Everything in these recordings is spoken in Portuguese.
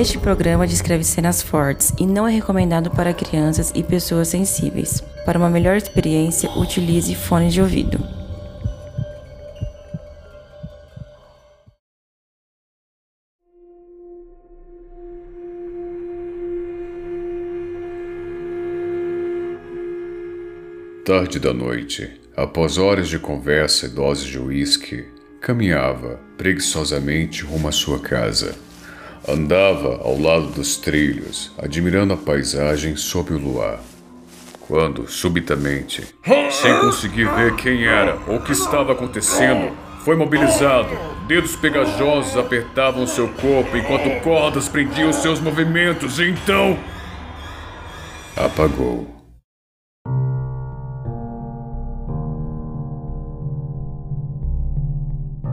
Este programa descreve cenas fortes e não é recomendado para crianças e pessoas sensíveis. Para uma melhor experiência, utilize fone de ouvido. Tarde da noite, após horas de conversa e doses de uísque, caminhava preguiçosamente rumo à sua casa. Andava ao lado dos trilhos, admirando a paisagem sob o luar. Quando, subitamente, sem conseguir ver quem era ou o que estava acontecendo, foi mobilizado. Dedos pegajosos apertavam seu corpo enquanto cordas prendiam seus movimentos e então. apagou.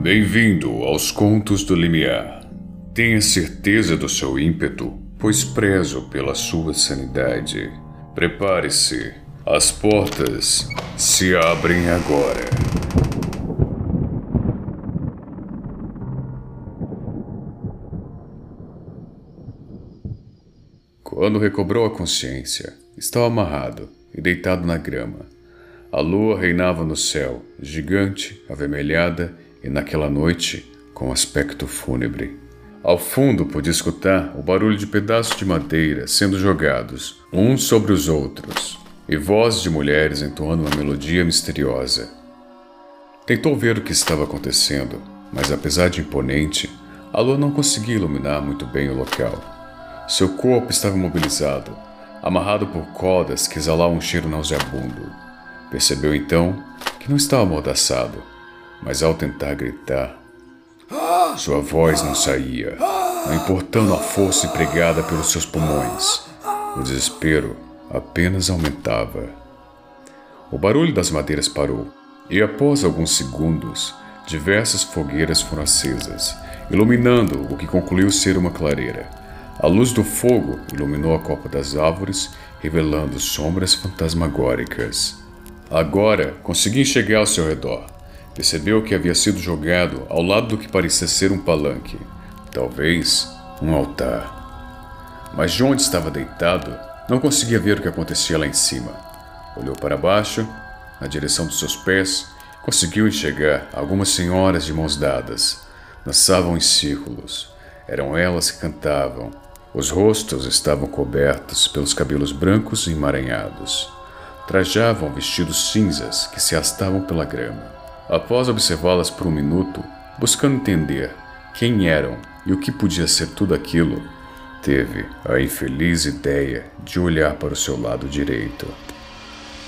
Bem-vindo aos Contos do Limiar. Tenha certeza do seu ímpeto, pois prezo pela sua sanidade. Prepare-se, as portas se abrem agora. Quando recobrou a consciência, estava amarrado e deitado na grama. A lua reinava no céu, gigante, avermelhada e naquela noite com aspecto fúnebre. Ao fundo podia escutar o barulho de pedaços de madeira sendo jogados uns sobre os outros e vozes de mulheres entoando uma melodia misteriosa. Tentou ver o que estava acontecendo, mas apesar de imponente, a lua não conseguia iluminar muito bem o local. Seu corpo estava imobilizado, amarrado por cordas que exalavam um cheiro nauseabundo. Percebeu então que não estava amordaçado mas ao tentar gritar, sua voz não saía, não importando a força empregada pelos seus pulmões. O desespero apenas aumentava. O barulho das madeiras parou, e após alguns segundos, diversas fogueiras foram acesas, iluminando o que concluiu ser uma clareira. A luz do fogo iluminou a copa das árvores, revelando sombras fantasmagóricas. Agora consegui enxergar ao seu redor Percebeu que havia sido jogado ao lado do que parecia ser um palanque, talvez um altar. Mas de onde estava deitado, não conseguia ver o que acontecia lá em cima. Olhou para baixo, na direção dos seus pés, conseguiu enxergar algumas senhoras de mãos dadas. Dançavam em círculos. Eram elas que cantavam. Os rostos estavam cobertos pelos cabelos brancos e emaranhados. Trajavam vestidos cinzas que se arrastavam pela grama. Após observá-las por um minuto, buscando entender quem eram e o que podia ser tudo aquilo, teve a infeliz ideia de olhar para o seu lado direito.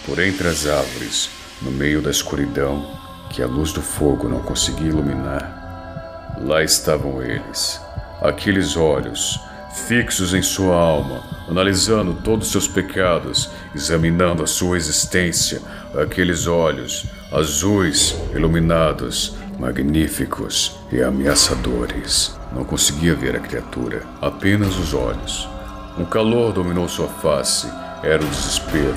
Por entre as árvores, no meio da escuridão que a luz do fogo não conseguia iluminar, lá estavam eles, aqueles olhos fixos em sua alma, analisando todos os seus pecados, examinando a sua existência, aqueles olhos azuis, iluminados, magníficos e ameaçadores. Não conseguia ver a criatura, apenas os olhos. Um calor dominou sua face, era o desespero.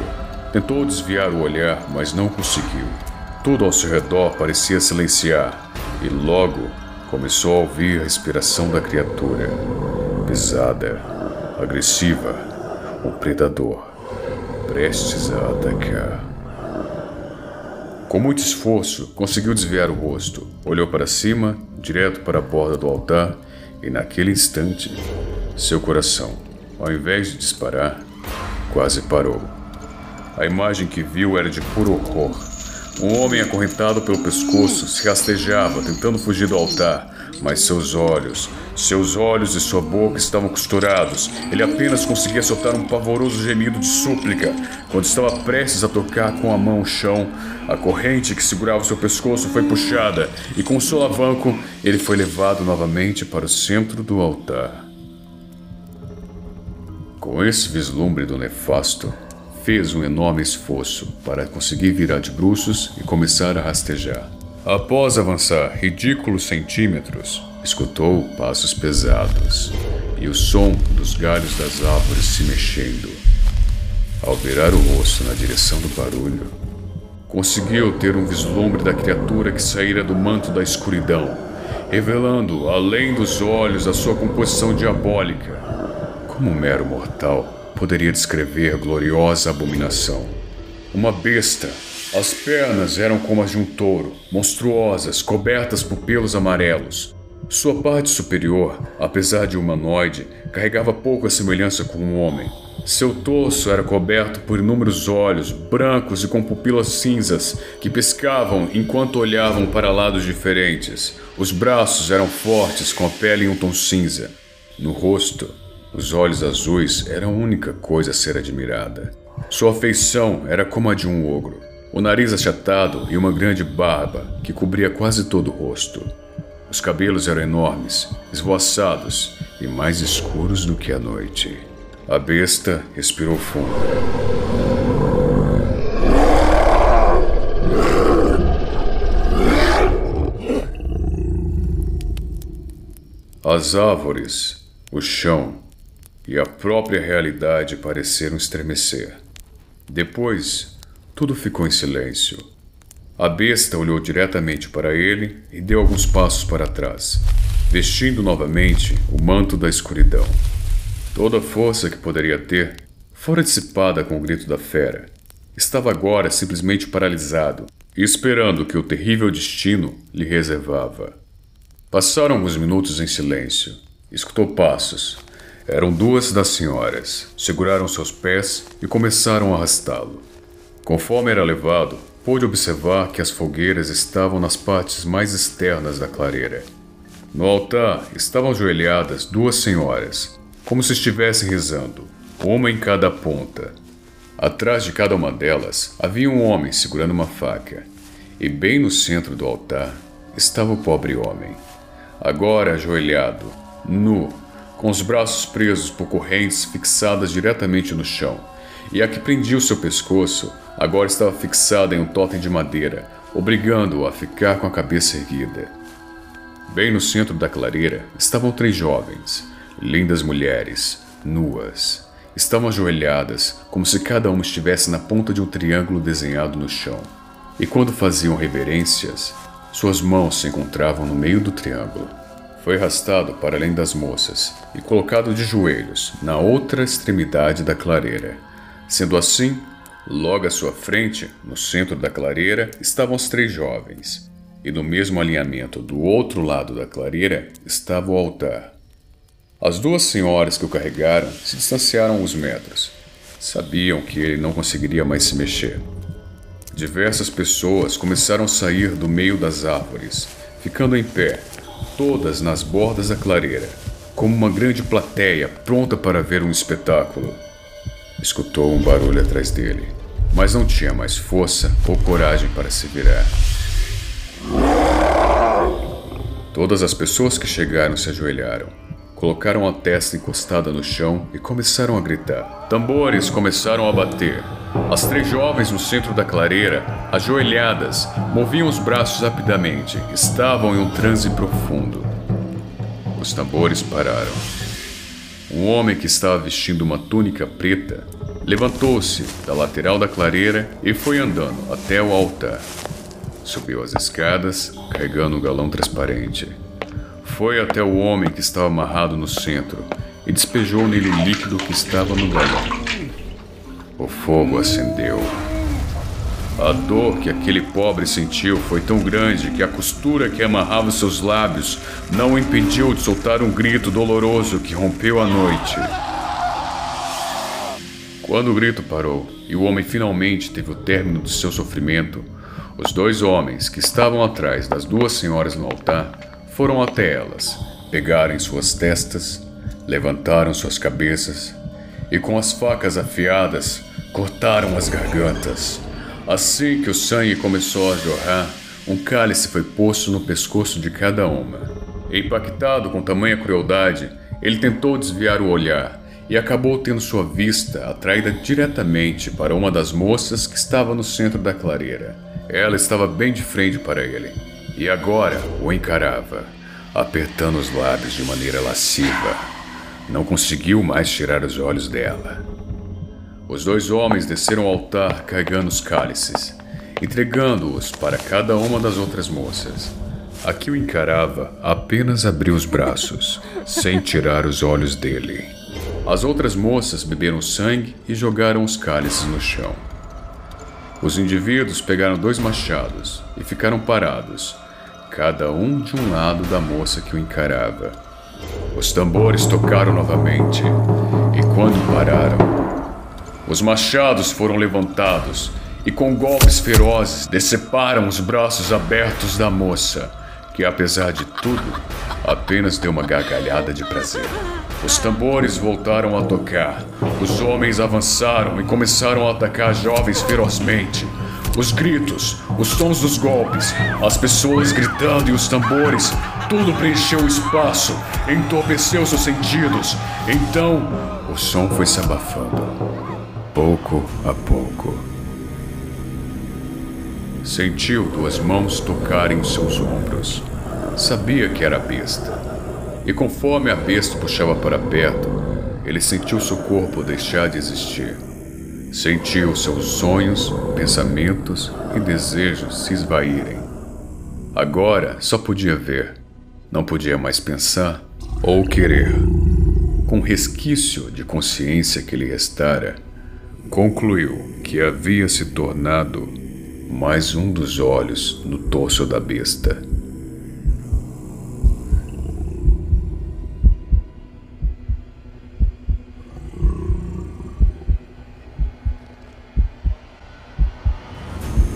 Tentou desviar o olhar, mas não conseguiu. Tudo ao seu redor parecia silenciar, e logo começou a ouvir a respiração da criatura. Pesada, agressiva, um predador, prestes a atacar. Com muito esforço, conseguiu desviar o rosto. Olhou para cima, direto para a borda do altar, e naquele instante, seu coração, ao invés de disparar, quase parou. A imagem que viu era de puro horror. Um homem acorrentado pelo pescoço se rastejava, tentando fugir do altar, mas seus olhos, seus olhos e sua boca estavam costurados. Ele apenas conseguia soltar um pavoroso gemido de súplica quando estava prestes a tocar com a mão o chão. A corrente que segurava seu pescoço foi puxada e, com o solavanco, ele foi levado novamente para o centro do altar. Com esse vislumbre do nefasto, fez um enorme esforço para conseguir virar de bruços e começar a rastejar. Após avançar ridículos centímetros, escutou passos pesados e o som dos galhos das árvores se mexendo. Ao virar o rosto na direção do barulho, conseguiu ter um vislumbre da criatura que saíra do manto da escuridão, revelando, além dos olhos, a sua composição diabólica como um mero mortal poderia descrever gloriosa abominação. Uma besta. As pernas eram como as de um touro, monstruosas, cobertas por pelos amarelos. Sua parte superior, apesar de humanoide, carregava pouca semelhança com um homem. Seu torso era coberto por inúmeros olhos, brancos e com pupilas cinzas, que piscavam enquanto olhavam para lados diferentes. Os braços eram fortes, com a pele em um tom cinza. No rosto, os olhos azuis eram a única coisa a ser admirada. Sua feição era como a de um ogro, o nariz achatado e uma grande barba que cobria quase todo o rosto. Os cabelos eram enormes, esvoaçados e mais escuros do que a noite. A besta respirou fundo. As árvores, o chão e a própria realidade pareceram estremecer. Depois, tudo ficou em silêncio. A besta olhou diretamente para ele e deu alguns passos para trás, vestindo novamente o manto da escuridão. Toda a força que poderia ter fora dissipada com o grito da fera. Estava agora simplesmente paralisado esperando que o terrível destino lhe reservava. Passaram alguns minutos em silêncio. Escutou passos. Eram duas das senhoras. Seguraram seus pés e começaram a arrastá-lo. Conforme era levado, pôde observar que as fogueiras estavam nas partes mais externas da clareira. No altar estavam ajoelhadas duas senhoras, como se estivessem rezando, uma em cada ponta. Atrás de cada uma delas havia um homem segurando uma faca, e bem no centro do altar estava o pobre homem agora ajoelhado, nu, com os braços presos por correntes fixadas diretamente no chão, e a que prendia o seu pescoço agora estava fixada em um totem de madeira, obrigando-o a ficar com a cabeça erguida. Bem no centro da clareira estavam três jovens, lindas mulheres, nuas. Estavam ajoelhadas, como se cada uma estivesse na ponta de um triângulo desenhado no chão. E quando faziam reverências, suas mãos se encontravam no meio do triângulo. Foi arrastado para além das moças e colocado de joelhos na outra extremidade da clareira. Sendo assim, logo à sua frente, no centro da clareira, estavam os três jovens, e no mesmo alinhamento do outro lado da clareira estava o altar. As duas senhoras que o carregaram se distanciaram uns metros. Sabiam que ele não conseguiria mais se mexer. Diversas pessoas começaram a sair do meio das árvores, ficando em pé, todas nas bordas da clareira, como uma grande plateia pronta para ver um espetáculo. Escutou um barulho atrás dele, mas não tinha mais força ou coragem para se virar. Todas as pessoas que chegaram se ajoelharam Colocaram a testa encostada no chão e começaram a gritar. Tambores começaram a bater. As três jovens no centro da clareira, ajoelhadas, moviam os braços rapidamente. Estavam em um transe profundo. Os tambores pararam. Um homem que estava vestindo uma túnica preta levantou-se da lateral da clareira e foi andando até o altar. Subiu as escadas, carregando um galão transparente. Foi até o homem que estava amarrado no centro e despejou nele o líquido que estava no galão. O fogo acendeu. A dor que aquele pobre sentiu foi tão grande que a costura que amarrava seus lábios não o impediu de soltar um grito doloroso que rompeu a noite. Quando o grito parou e o homem finalmente teve o término do seu sofrimento, os dois homens que estavam atrás das duas senhoras no altar foram até elas, pegaram suas testas, levantaram suas cabeças e com as facas afiadas cortaram as gargantas. Assim que o sangue começou a jorrar, um cálice foi posto no pescoço de cada uma. Impactado com tamanha crueldade, ele tentou desviar o olhar e acabou tendo sua vista atraída diretamente para uma das moças que estava no centro da clareira. Ela estava bem de frente para ele e agora o encarava, apertando os lábios de maneira lasciva. Não conseguiu mais tirar os olhos dela. Os dois homens desceram ao altar carregando os cálices, entregando-os para cada uma das outras moças. A que o encarava apenas abriu os braços, sem tirar os olhos dele. As outras moças beberam sangue e jogaram os cálices no chão. Os indivíduos pegaram dois machados e ficaram parados, cada um de um lado da moça que o encarava. Os tambores tocaram novamente, e quando pararam, os machados foram levantados e, com golpes ferozes, deceparam os braços abertos da moça, que, apesar de tudo, apenas deu uma gargalhada de prazer. Os tambores voltaram a tocar. Os homens avançaram e começaram a atacar jovens ferozmente. Os gritos, os tons dos golpes, as pessoas gritando e os tambores, tudo preencheu o espaço, entorpeceu seus sentidos. Então, o som foi se abafando, pouco a pouco. Sentiu duas mãos tocarem seus ombros. Sabia que era a besta. E conforme a besta puxava para perto, ele sentiu seu corpo deixar de existir. Sentiu seus sonhos, pensamentos e desejos se esvaírem. Agora só podia ver, não podia mais pensar ou querer. Com resquício de consciência que lhe restara, concluiu que havia se tornado mais um dos olhos no torso da besta.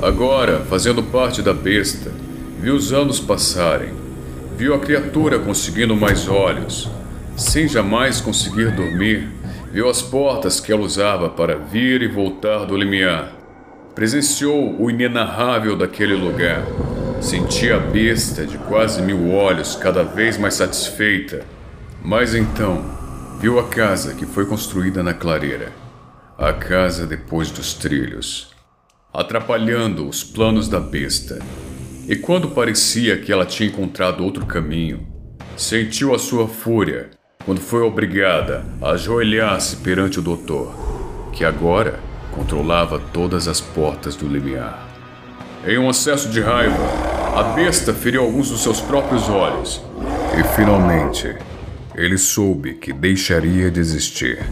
Agora, fazendo parte da besta, viu os anos passarem. Viu a criatura conseguindo mais olhos, sem jamais conseguir dormir. Viu as portas que ela usava para vir e voltar do limiar. Presenciou o inenarrável daquele lugar. Sentia a besta de quase mil olhos cada vez mais satisfeita. Mas então, viu a casa que foi construída na clareira. A casa depois dos trilhos atrapalhando os planos da besta. E quando parecia que ela tinha encontrado outro caminho, sentiu a sua fúria quando foi obrigada a ajoelhar-se perante o doutor, que agora controlava todas as portas do limiar. Em um acesso de raiva, a besta feriu alguns dos seus próprios olhos. E finalmente, ele soube que deixaria de existir.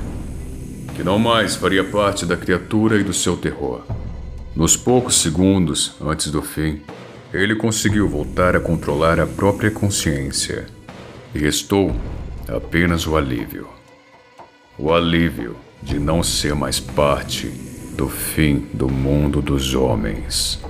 Que não mais faria parte da criatura e do seu terror. Nos poucos segundos antes do fim, ele conseguiu voltar a controlar a própria consciência e restou apenas o alívio. O alívio de não ser mais parte do fim do mundo dos homens.